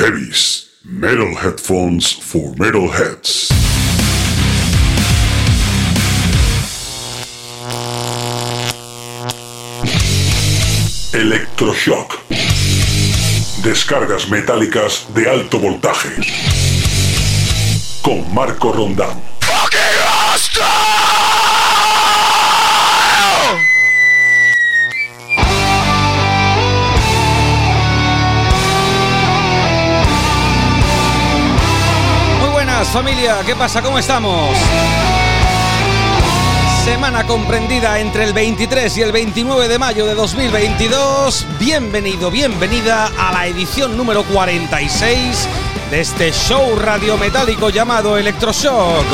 Heavies, metal headphones for metalheads. Electroshock. Descargas metálicas de alto voltaje. Con Marco Rondán. Familia, ¿qué pasa? ¿Cómo estamos? Semana comprendida entre el 23 y el 29 de mayo de 2022. Bienvenido, bienvenida a la edición número 46 de este show radiometálico llamado Electroshock.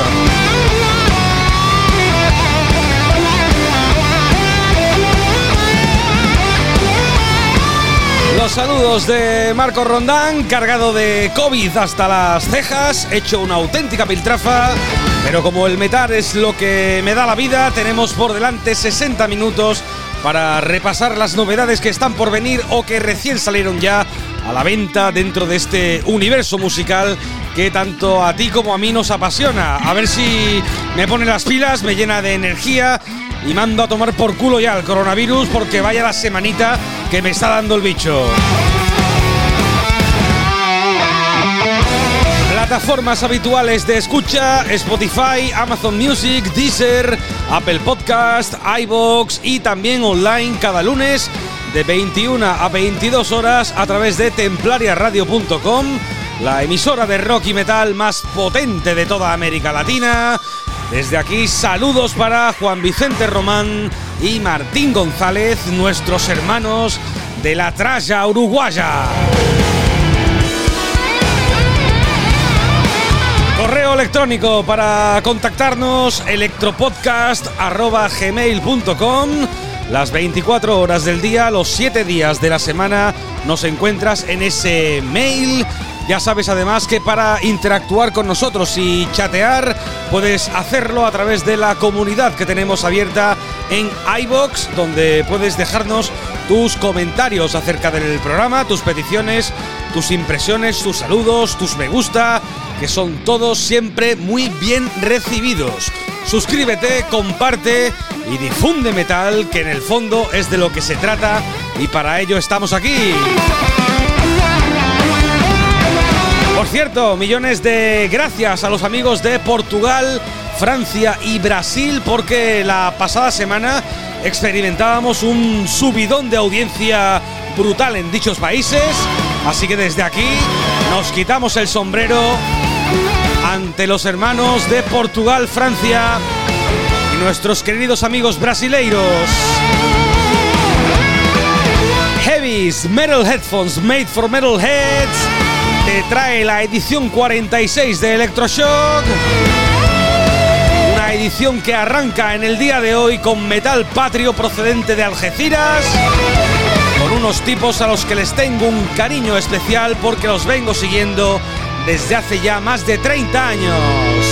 Saludos de Marco Rondán, cargado de COVID hasta las cejas, hecho una auténtica piltrafa, pero como el metal es lo que me da la vida, tenemos por delante 60 minutos para repasar las novedades que están por venir o que recién salieron ya a la venta dentro de este universo musical que tanto a ti como a mí nos apasiona. A ver si me pone las pilas, me llena de energía y mando a tomar por culo ya el coronavirus porque vaya la semanita que me está dando el bicho. Plataformas habituales de escucha, Spotify, Amazon Music, Deezer, Apple Podcast, iBox y también online cada lunes de 21 a 22 horas a través de templariaradio.com, la emisora de rock y metal más potente de toda América Latina. Desde aquí saludos para Juan Vicente Román y Martín González, nuestros hermanos de la tralla uruguaya. Correo electrónico para contactarnos electropodcast.gmail.com Las 24 horas del día, los 7 días de la semana nos encuentras en ese mail. Ya sabes además que para interactuar con nosotros y chatear puedes hacerlo a través de la comunidad que tenemos abierta en iBox, donde puedes dejarnos tus comentarios acerca del programa, tus peticiones, tus impresiones, tus saludos, tus me gusta, que son todos siempre muy bien recibidos. Suscríbete, comparte y difunde metal, que en el fondo es de lo que se trata y para ello estamos aquí. Por cierto, millones de gracias a los amigos de Portugal, Francia y Brasil porque la pasada semana experimentábamos un subidón de audiencia brutal en dichos países. Así que desde aquí nos quitamos el sombrero ante los hermanos de Portugal, Francia y nuestros queridos amigos brasileiros. Heavies Metal Headphones Made for Metal Heads te trae la edición 46 de Electroshock. Una edición que arranca en el día de hoy con metal patrio procedente de Algeciras. Con unos tipos a los que les tengo un cariño especial porque los vengo siguiendo desde hace ya más de 30 años.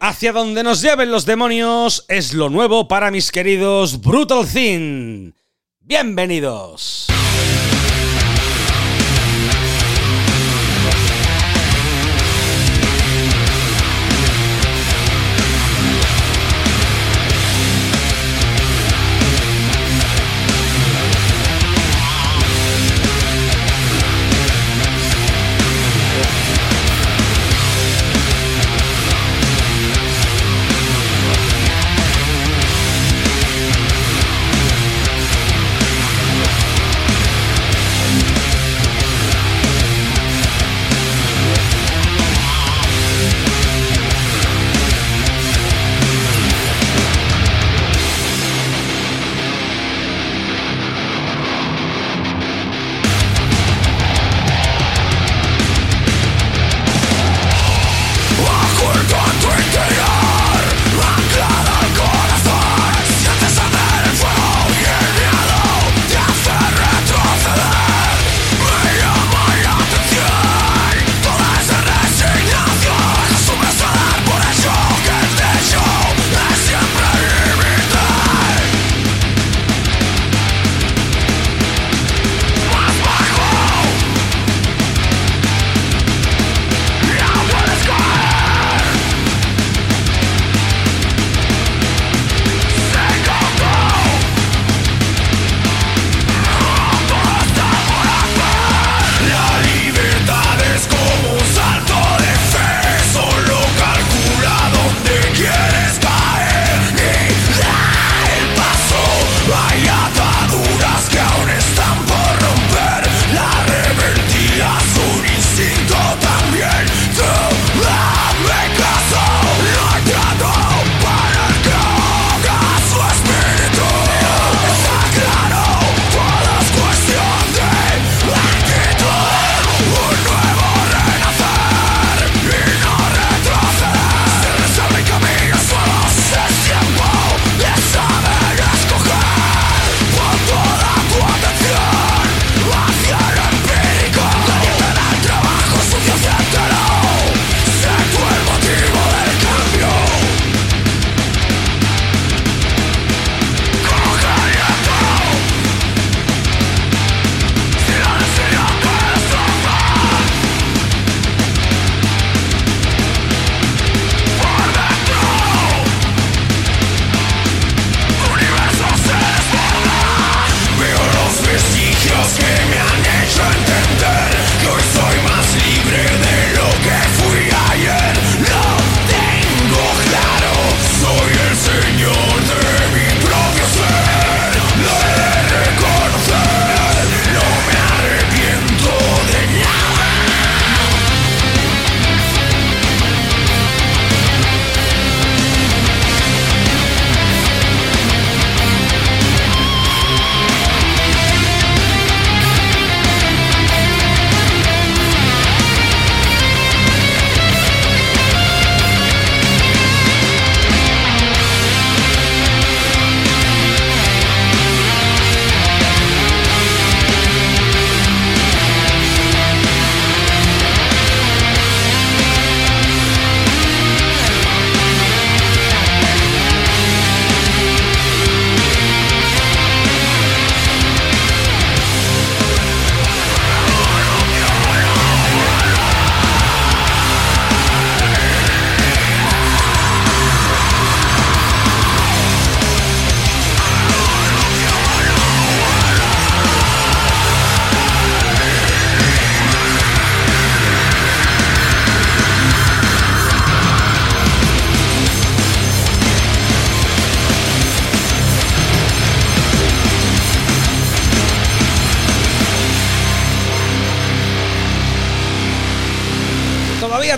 Hacia donde nos lleven los demonios es lo nuevo para mis queridos Brutal Thin. Bienvenidos.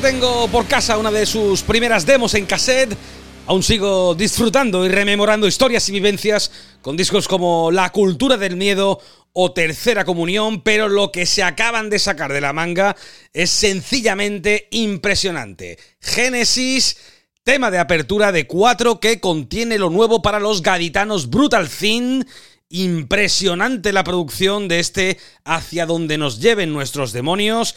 Tengo por casa una de sus primeras demos en cassette. Aún sigo disfrutando y rememorando historias y vivencias con discos como La cultura del miedo o Tercera Comunión, pero lo que se acaban de sacar de la manga es sencillamente impresionante. Génesis, tema de apertura de 4 que contiene lo nuevo para los gaditanos Brutal Thin. Impresionante la producción de este Hacia donde nos lleven nuestros demonios.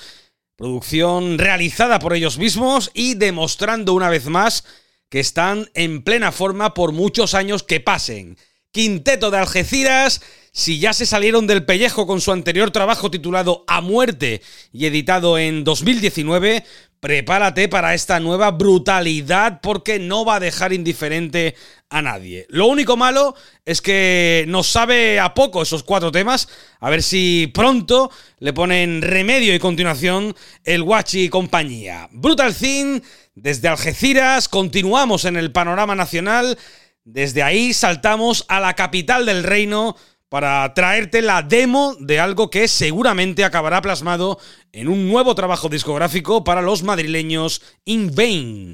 Producción realizada por ellos mismos y demostrando una vez más que están en plena forma por muchos años que pasen. Quinteto de Algeciras, si ya se salieron del pellejo con su anterior trabajo titulado A Muerte y editado en 2019, prepárate para esta nueva brutalidad porque no va a dejar indiferente a nadie. Lo único malo es que nos sabe a poco esos cuatro temas, a ver si pronto le ponen remedio y continuación el Guachi y compañía. Brutal Thing, desde Algeciras, continuamos en el panorama nacional, desde ahí saltamos a la capital del reino, para traerte la demo de algo que seguramente acabará plasmado en un nuevo trabajo discográfico para los madrileños In Vain.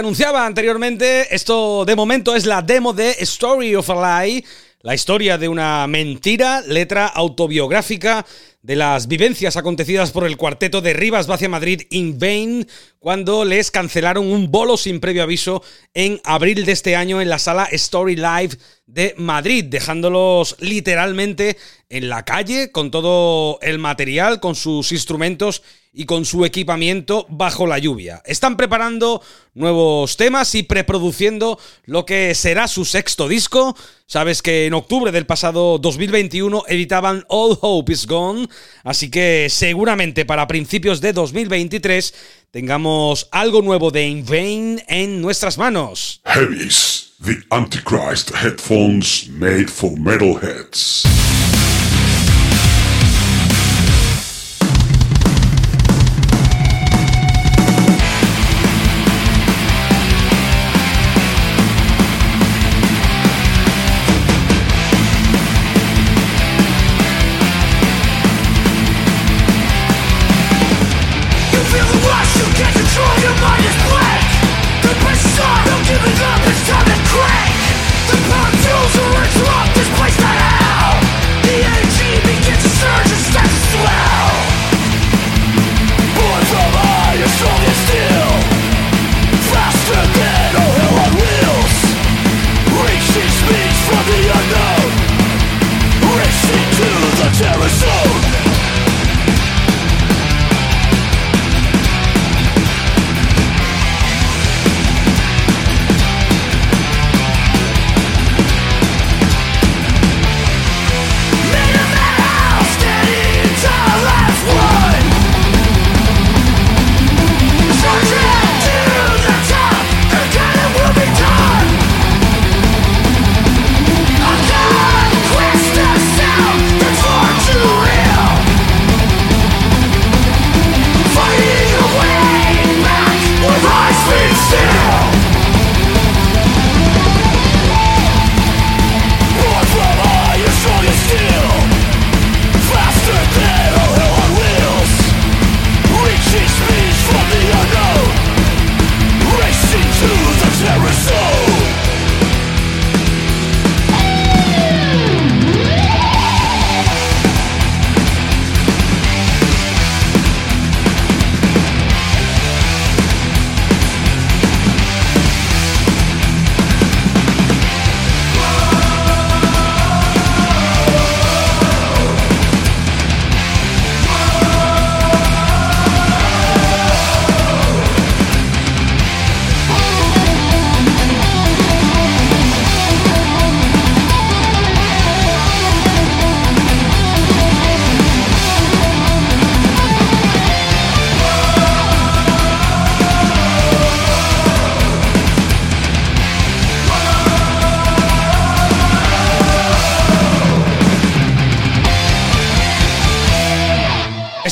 Anunciaba anteriormente, esto de momento es la demo de Story of a Lie, la historia de una mentira, letra autobiográfica de las vivencias acontecidas por el cuarteto de Rivas Vacia Madrid in vain cuando les cancelaron un bolo sin previo aviso en abril de este año en la sala Story Live de Madrid, dejándolos literalmente en la calle con todo el material, con sus instrumentos y con su equipamiento bajo la lluvia. Están preparando nuevos temas y preproduciendo lo que será su sexto disco. Sabes que en octubre del pasado 2021 editaban All Hope Is Gone, así que seguramente para principios de 2023 tengamos algo nuevo de In Vain en nuestras manos. Heavies. the Antichrist headphones made for metalheads.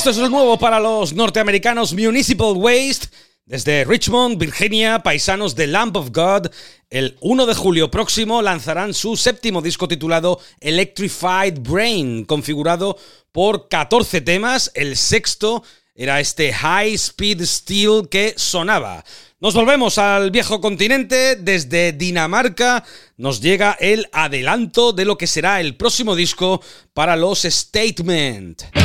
Esto es lo nuevo para los norteamericanos Municipal Waste. Desde Richmond, Virginia, paisanos de Lamp of God, el 1 de julio próximo lanzarán su séptimo disco titulado Electrified Brain, configurado por 14 temas. El sexto era este High Speed Steel que sonaba. Nos volvemos al viejo continente. Desde Dinamarca nos llega el adelanto de lo que será el próximo disco para los Statement.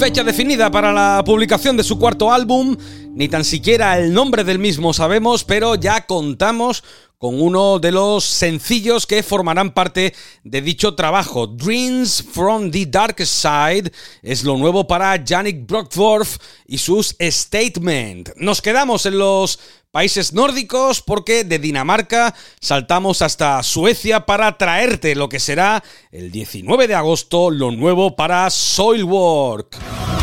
Fecha definida para la publicación de su cuarto álbum, ni tan siquiera el nombre del mismo sabemos, pero ya contamos con uno de los sencillos que formarán parte de dicho trabajo. Dreams from the Dark Side es lo nuevo para Yannick Brockdorf y sus Statement. Nos quedamos en los países nórdicos porque de Dinamarca saltamos hasta Suecia para traerte lo que será el 19 de agosto lo nuevo para Soilwork.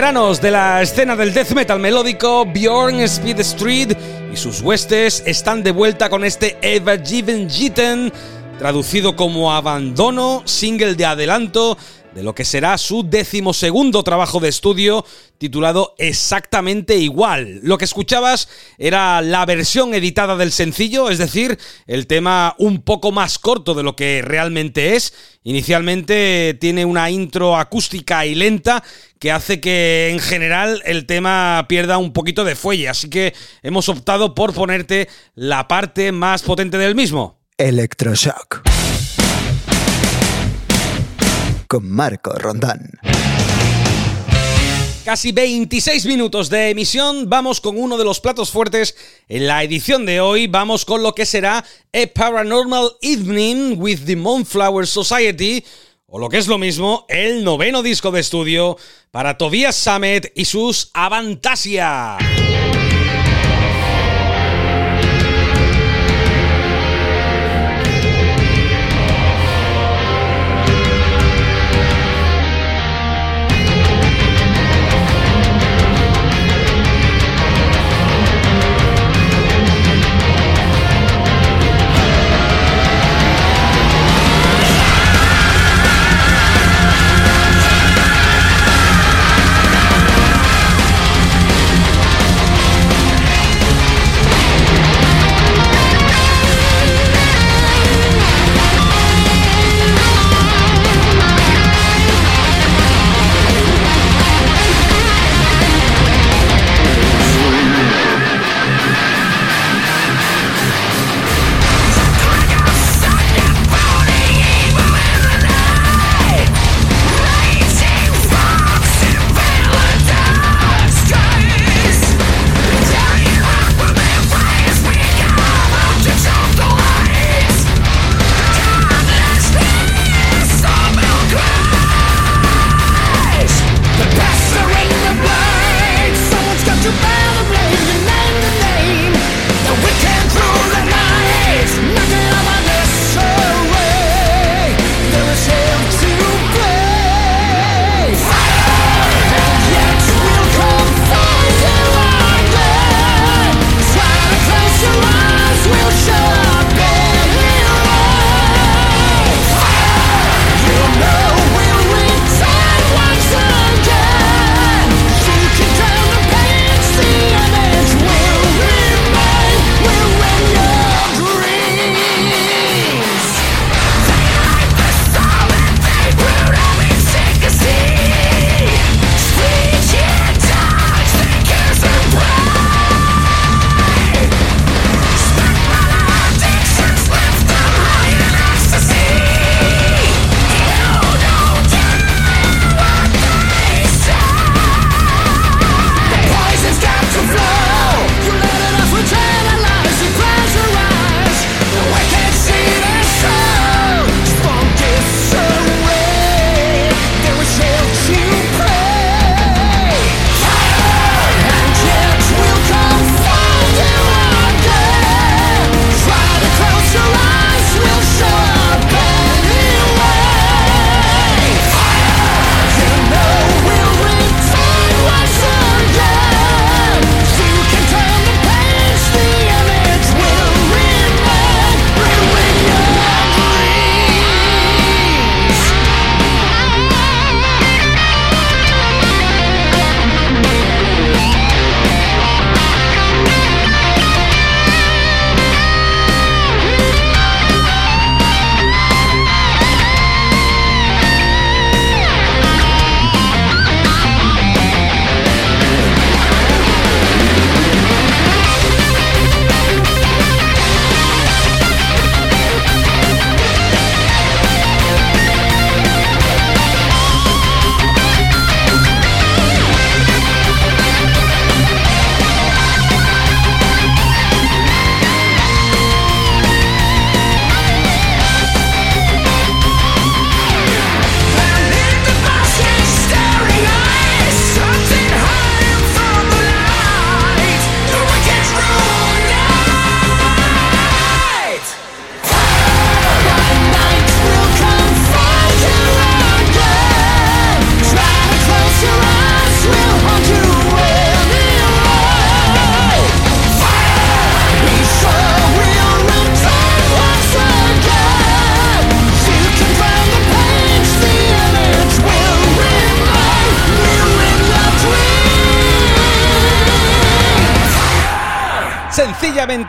De la escena del death metal melódico, Bjorn Speed Street y sus huestes están de vuelta con este Eva Given Jitten, traducido como Abandono, single de adelanto de lo que será su decimosegundo trabajo de estudio titulado exactamente igual. Lo que escuchabas era la versión editada del sencillo, es decir, el tema un poco más corto de lo que realmente es. Inicialmente tiene una intro acústica y lenta que hace que en general el tema pierda un poquito de fuelle, así que hemos optado por ponerte la parte más potente del mismo. Electroshock con Marco Rondán. Casi 26 minutos de emisión, vamos con uno de los platos fuertes en la edición de hoy, vamos con lo que será A Paranormal Evening with the Moonflower Society, o lo que es lo mismo, el noveno disco de estudio para Tobias Sammet y sus Avantasia.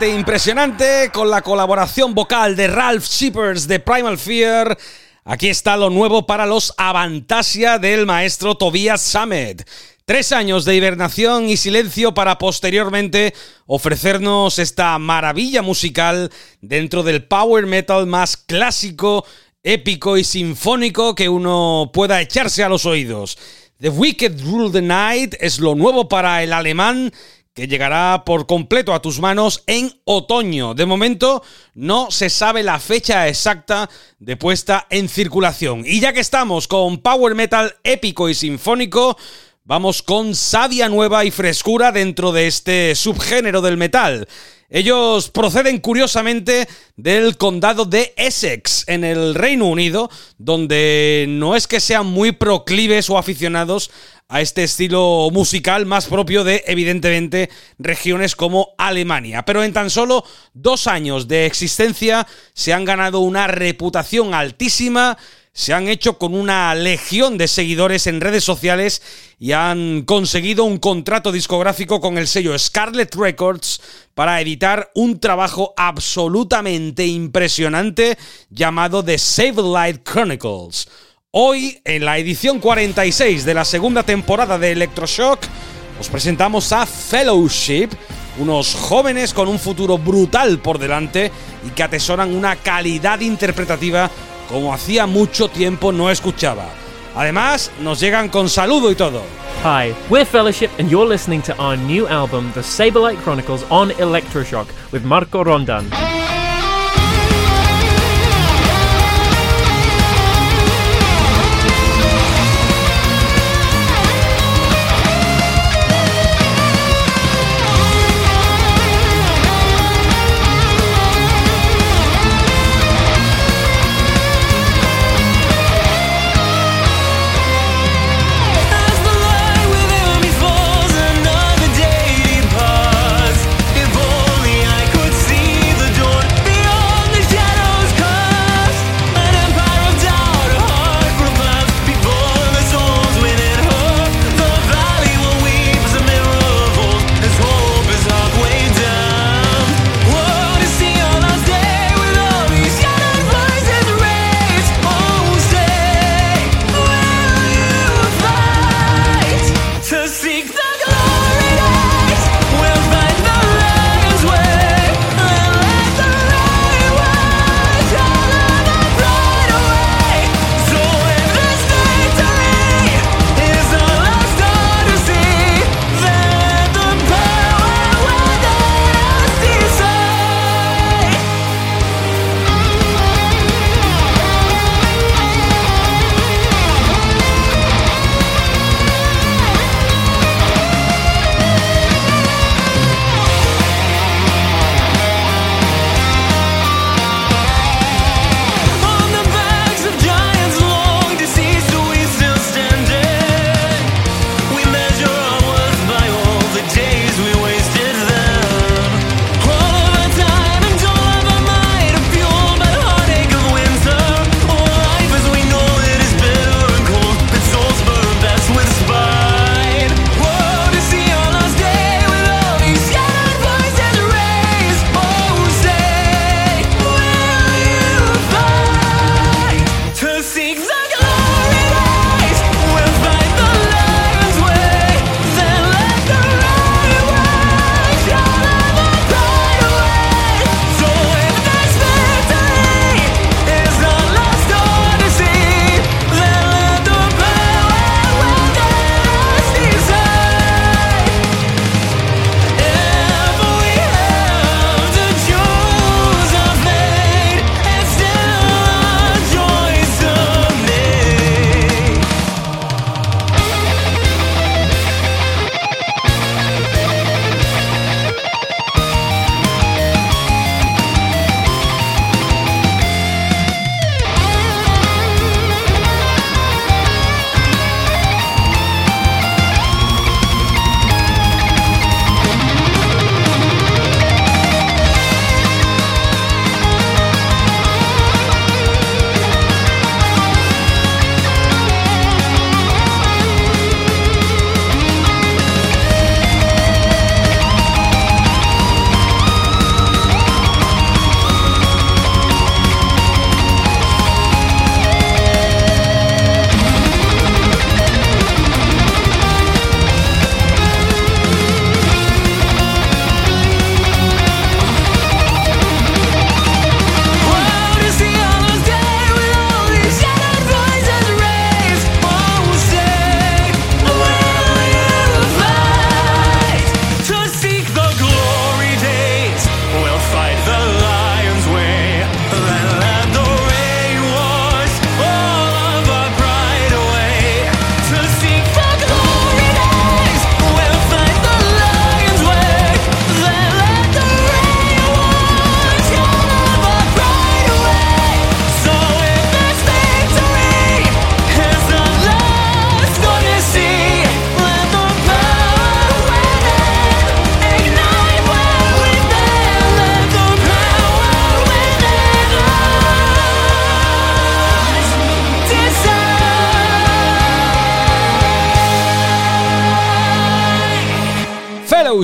Impresionante con la colaboración vocal de Ralph Shippers de Primal Fear. Aquí está lo nuevo para los Avantasia del maestro Tobias Sammet. Tres años de hibernación y silencio para posteriormente ofrecernos esta maravilla musical dentro del power metal más clásico, épico y sinfónico que uno pueda echarse a los oídos. The Wicked Rule the Night es lo nuevo para el alemán que llegará por completo a tus manos en otoño. De momento no se sabe la fecha exacta de puesta en circulación. Y ya que estamos con Power Metal épico y sinfónico, vamos con savia nueva y frescura dentro de este subgénero del metal. Ellos proceden curiosamente del condado de Essex, en el Reino Unido, donde no es que sean muy proclives o aficionados a este estilo musical más propio de, evidentemente, regiones como Alemania. Pero en tan solo dos años de existencia se han ganado una reputación altísima, se han hecho con una legión de seguidores en redes sociales y han conseguido un contrato discográfico con el sello Scarlet Records para editar un trabajo absolutamente impresionante llamado The Save Light Chronicles. Hoy, en la edición 46 de la segunda temporada de Electroshock, os presentamos a Fellowship, unos jóvenes con un futuro brutal por delante y que atesoran una calidad interpretativa como hacía mucho tiempo no escuchaba. Además, nos llegan con saludo y todo. Hi, we're Fellowship, and you're listening to our new album, The Saberlight Chronicles, on Electroshock with Marco Rondan.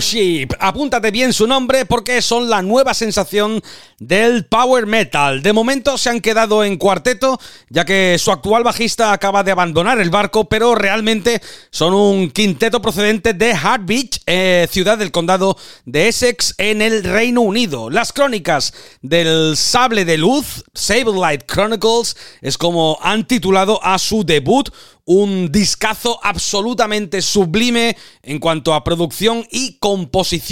Fellowship. Apúntate bien su nombre porque son la nueva sensación del power metal. De momento se han quedado en cuarteto, ya que su actual bajista acaba de abandonar el barco, pero realmente son un quinteto procedente de Hartbeach, eh, ciudad del condado de Essex, en el Reino Unido. Las crónicas del sable de luz, Sable Light Chronicles, es como han titulado a su debut un discazo absolutamente sublime en cuanto a producción y composición.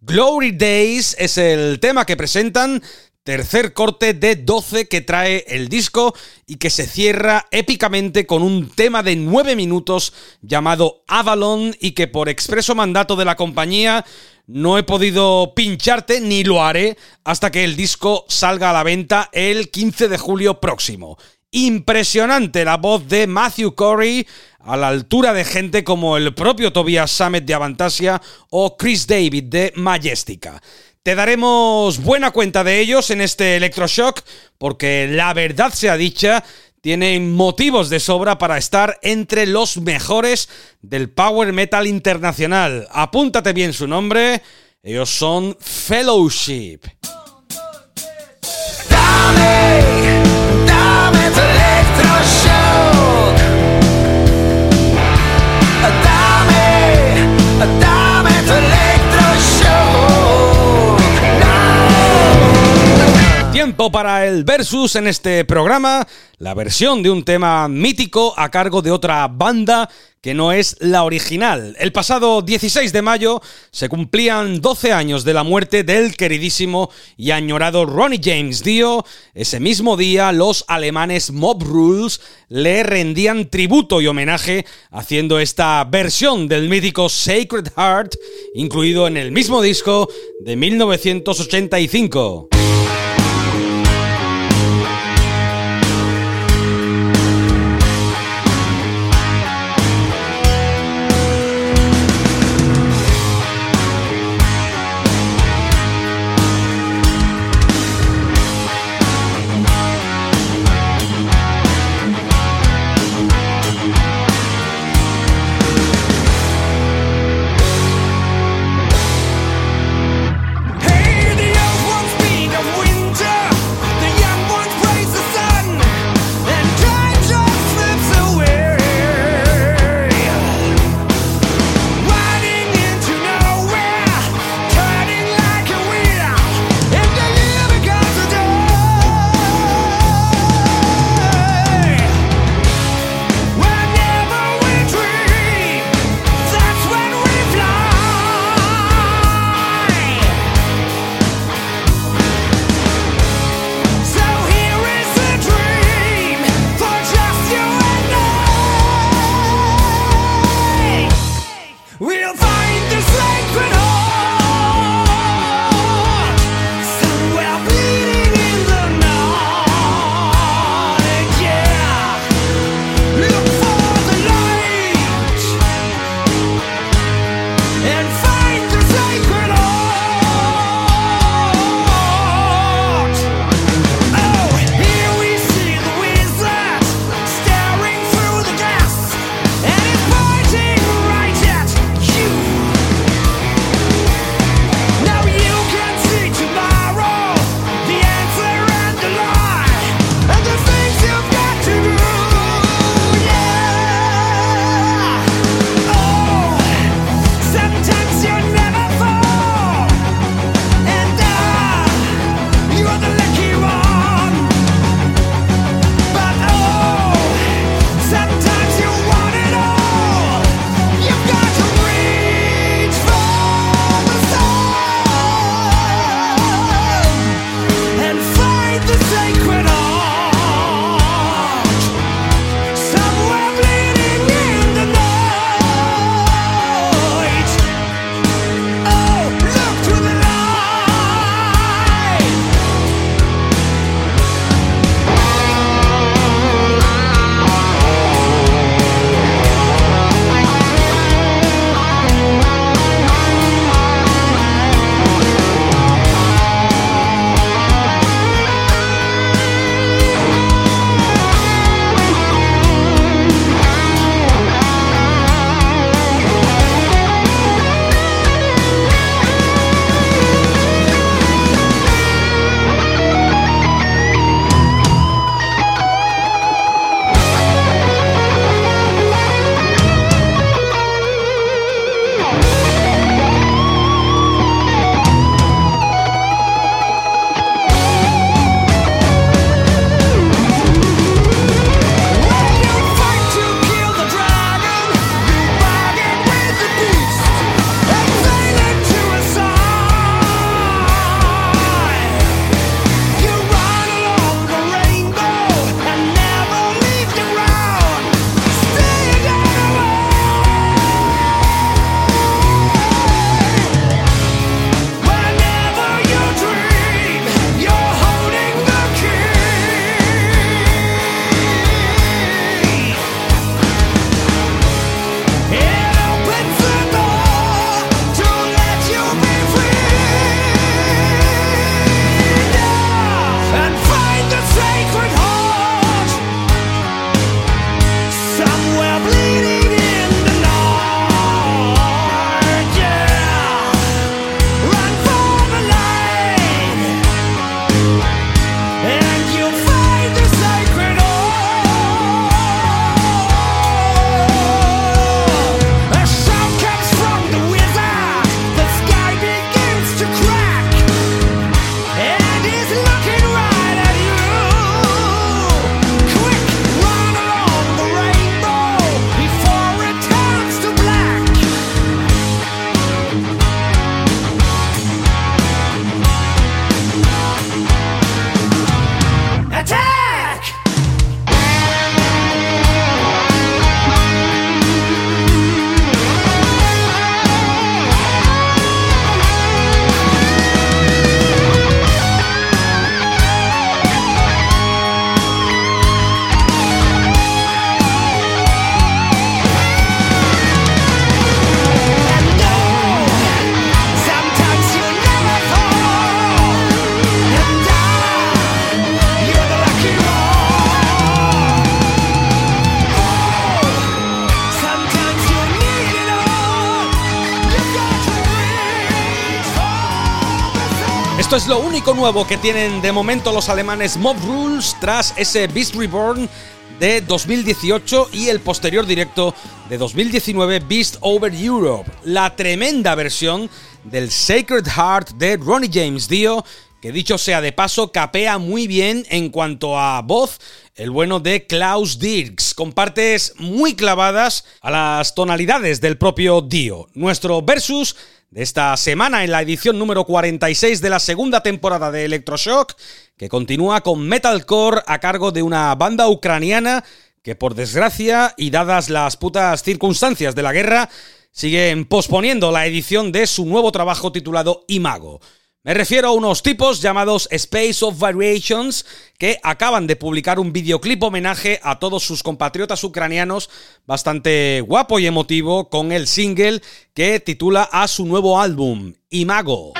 Glory Days es el tema que presentan, tercer corte de 12 que trae el disco y que se cierra épicamente con un tema de 9 minutos llamado Avalon y que por expreso mandato de la compañía no he podido pincharte ni lo haré hasta que el disco salga a la venta el 15 de julio próximo. Impresionante la voz de Matthew Corey, a la altura de gente como el propio Tobias Summit de Avantasia o Chris David de Majestica. Te daremos buena cuenta de ellos en este Electroshock, porque la verdad sea dicha, tienen motivos de sobra para estar entre los mejores del Power Metal Internacional. Apúntate bien su nombre, ellos son Fellowship. Tiempo para el versus en este programa, la versión de un tema mítico a cargo de otra banda que no es la original. El pasado 16 de mayo se cumplían 12 años de la muerte del queridísimo y añorado Ronnie James Dio. Ese mismo día los alemanes Mob Rules le rendían tributo y homenaje haciendo esta versión del mítico Sacred Heart, incluido en el mismo disco de 1985. Es lo único nuevo que tienen de momento los alemanes Mob Rules tras ese Beast Reborn de 2018 y el posterior directo de 2019 Beast Over Europe, la tremenda versión del Sacred Heart de Ronnie James Dio, que dicho sea de paso, capea muy bien en cuanto a voz el bueno de Klaus Dirks, con partes muy clavadas a las tonalidades del propio Dio. Nuestro versus de esta semana en la edición número 46 de la segunda temporada de Electroshock, que continúa con metalcore a cargo de una banda ucraniana que por desgracia y dadas las putas circunstancias de la guerra, siguen posponiendo la edición de su nuevo trabajo titulado Imago. Me refiero a unos tipos llamados Space of Variations que acaban de publicar un videoclip homenaje a todos sus compatriotas ucranianos bastante guapo y emotivo con el single que titula a su nuevo álbum, Imago.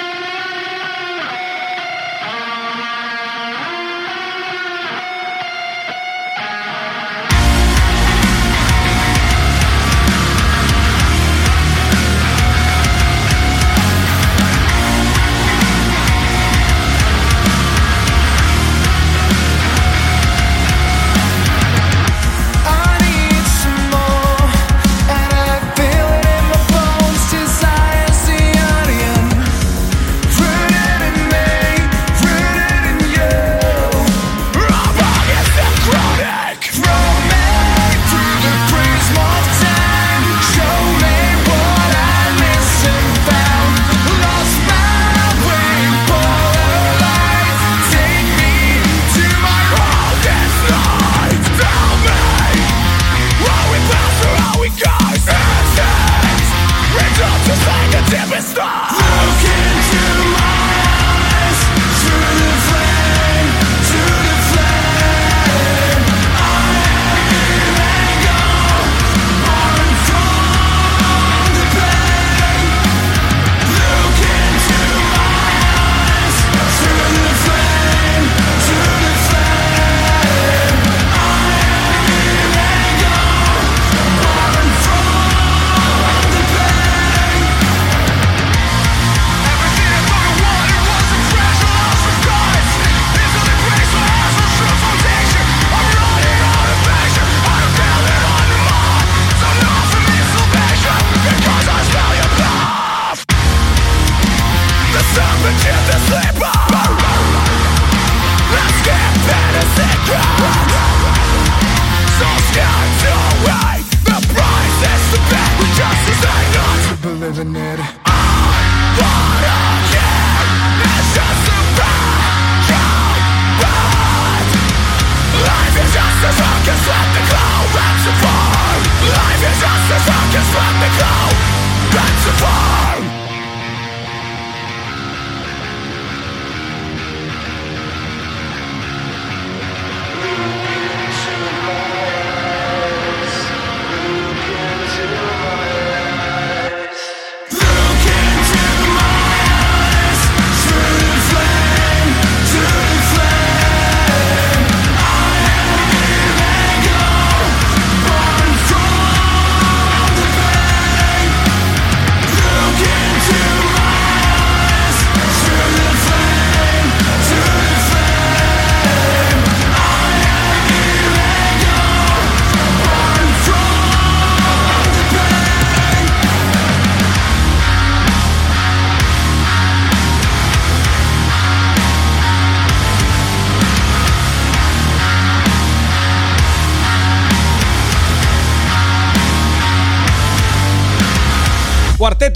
living it.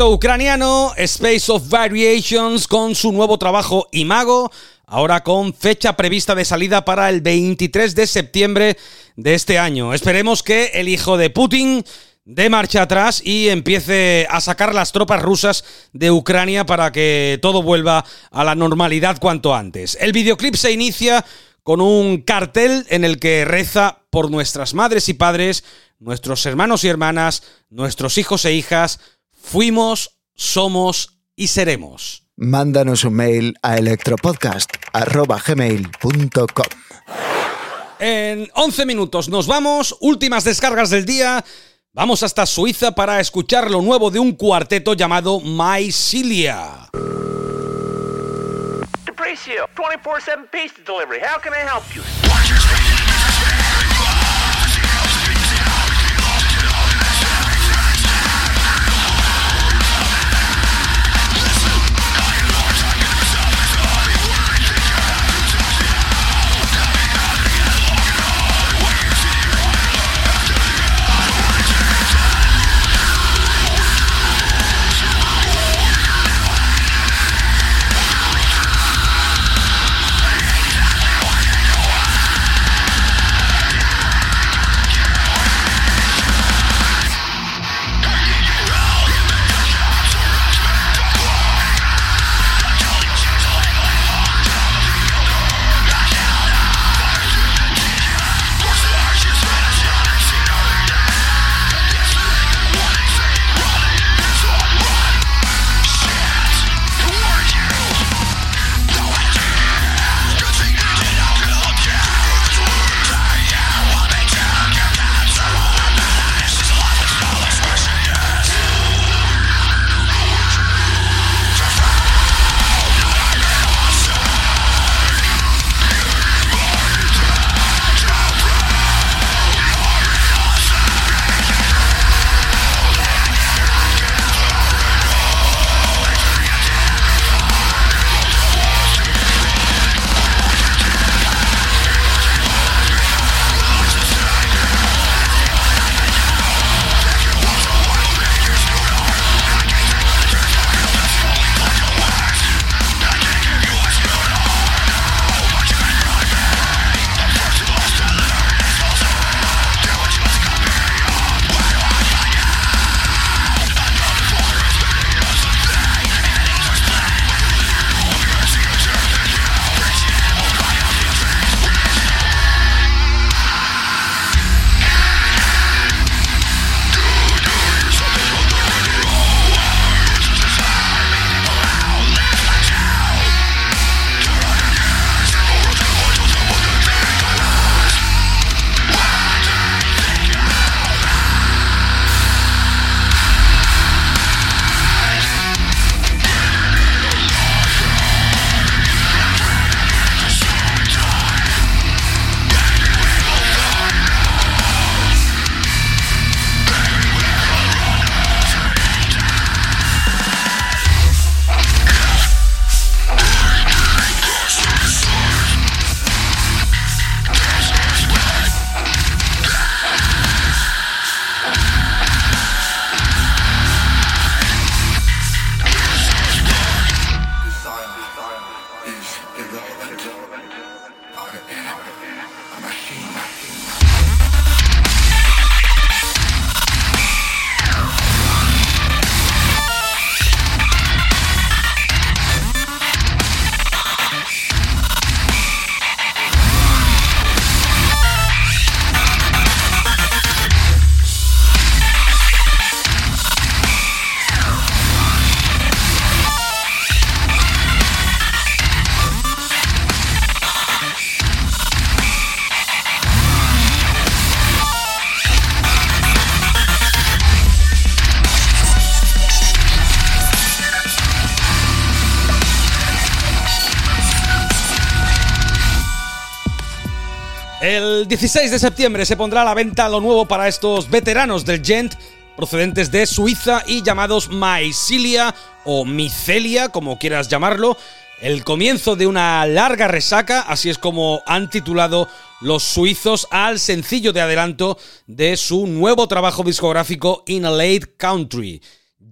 Ucraniano Space of Variations con su nuevo trabajo Imago, ahora con fecha prevista de salida para el 23 de septiembre de este año. Esperemos que el hijo de Putin dé marcha atrás y empiece a sacar las tropas rusas de Ucrania para que todo vuelva a la normalidad cuanto antes. El videoclip se inicia con un cartel en el que reza por nuestras madres y padres, nuestros hermanos y hermanas, nuestros hijos e hijas, Fuimos, somos y seremos. Mándanos un mail a electropodcast.gmail.com En 11 minutos nos vamos, últimas descargas del día. Vamos hasta Suiza para escuchar lo nuevo de un cuarteto llamado Mycilia. Mauricio, 24-7 pizza delivery. How can I help you? El 16 de septiembre se pondrá a la venta lo nuevo para estos veteranos del Gent procedentes de Suiza y llamados Mycelia o Micelia, como quieras llamarlo. El comienzo de una larga resaca, así es como han titulado los suizos al sencillo de adelanto de su nuevo trabajo discográfico In a Late Country.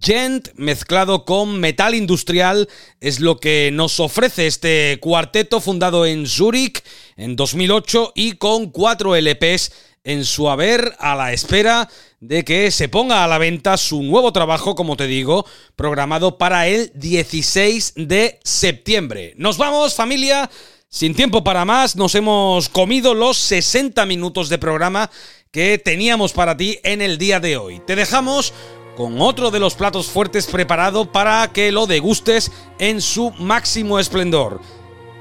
Gent mezclado con metal industrial es lo que nos ofrece este cuarteto fundado en Zurich en 2008 y con cuatro LPs en su haber a la espera de que se ponga a la venta su nuevo trabajo, como te digo, programado para el 16 de septiembre. Nos vamos familia, sin tiempo para más, nos hemos comido los 60 minutos de programa que teníamos para ti en el día de hoy. Te dejamos con otro de los platos fuertes preparado para que lo degustes en su máximo esplendor.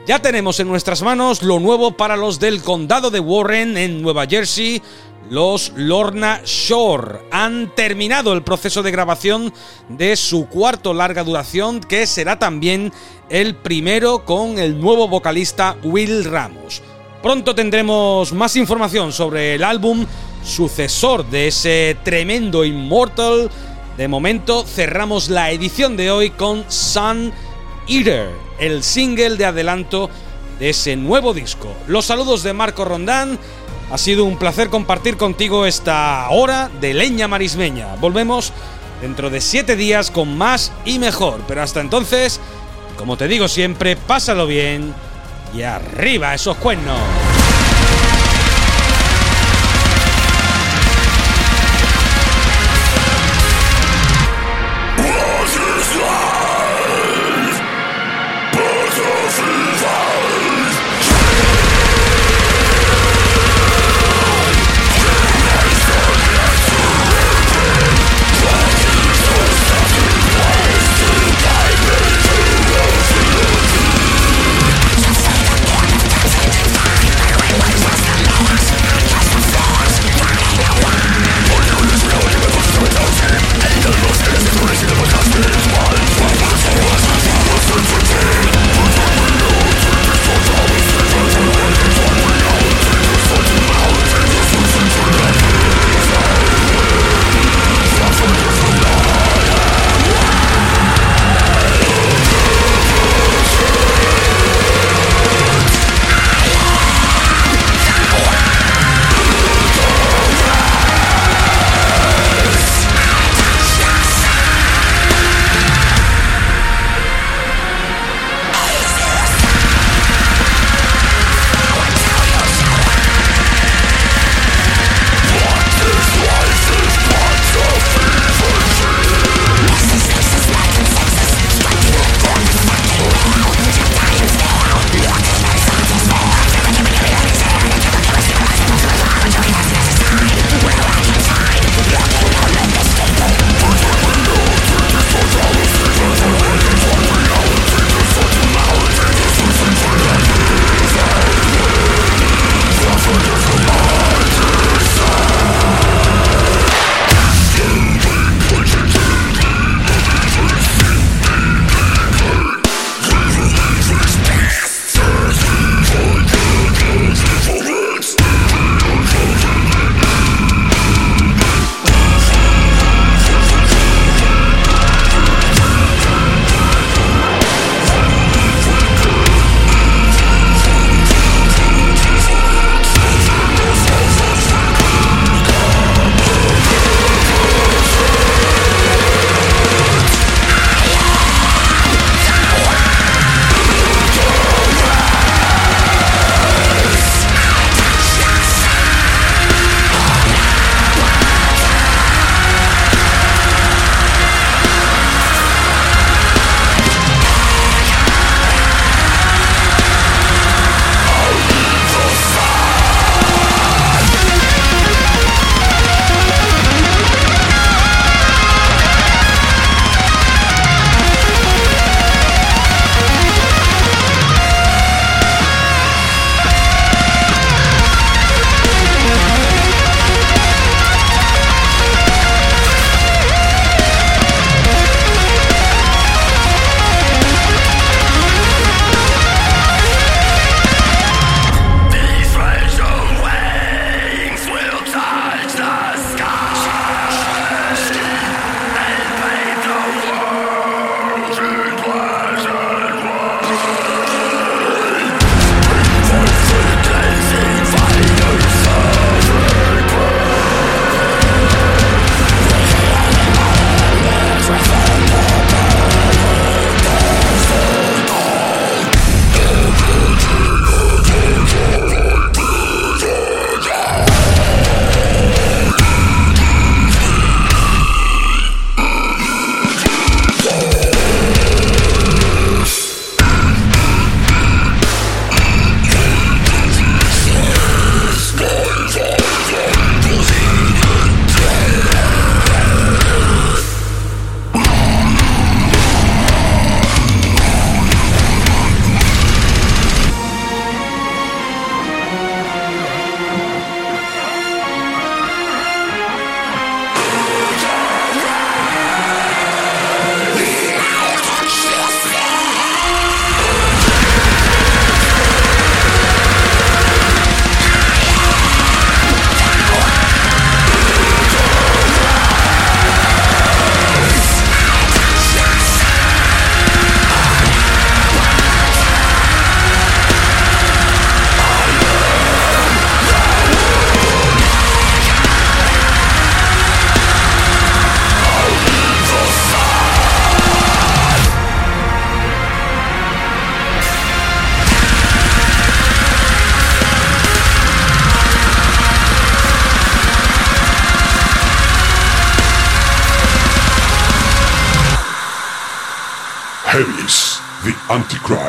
Ya tenemos en nuestras manos lo nuevo para los del condado de Warren en Nueva Jersey, los Lorna Shore. Han terminado el proceso de grabación de su cuarto larga duración, que será también el primero con el nuevo vocalista Will Ramos. Pronto tendremos más información sobre el álbum sucesor de ese tremendo Immortal. De momento cerramos la edición de hoy con Sun Eater, el single de adelanto de ese nuevo disco. Los saludos de Marco Rondán. Ha sido un placer compartir contigo esta hora de leña marismeña. Volvemos dentro de siete días con más y mejor. Pero hasta entonces, como te digo siempre, pásalo bien y arriba esos cuernos.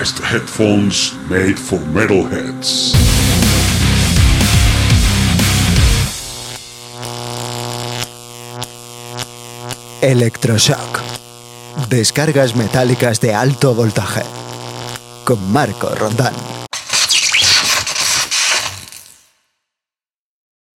Headphones made for metalheads. Electroshock. Descargas metálicas de alto voltaje. Con Marco Rondán.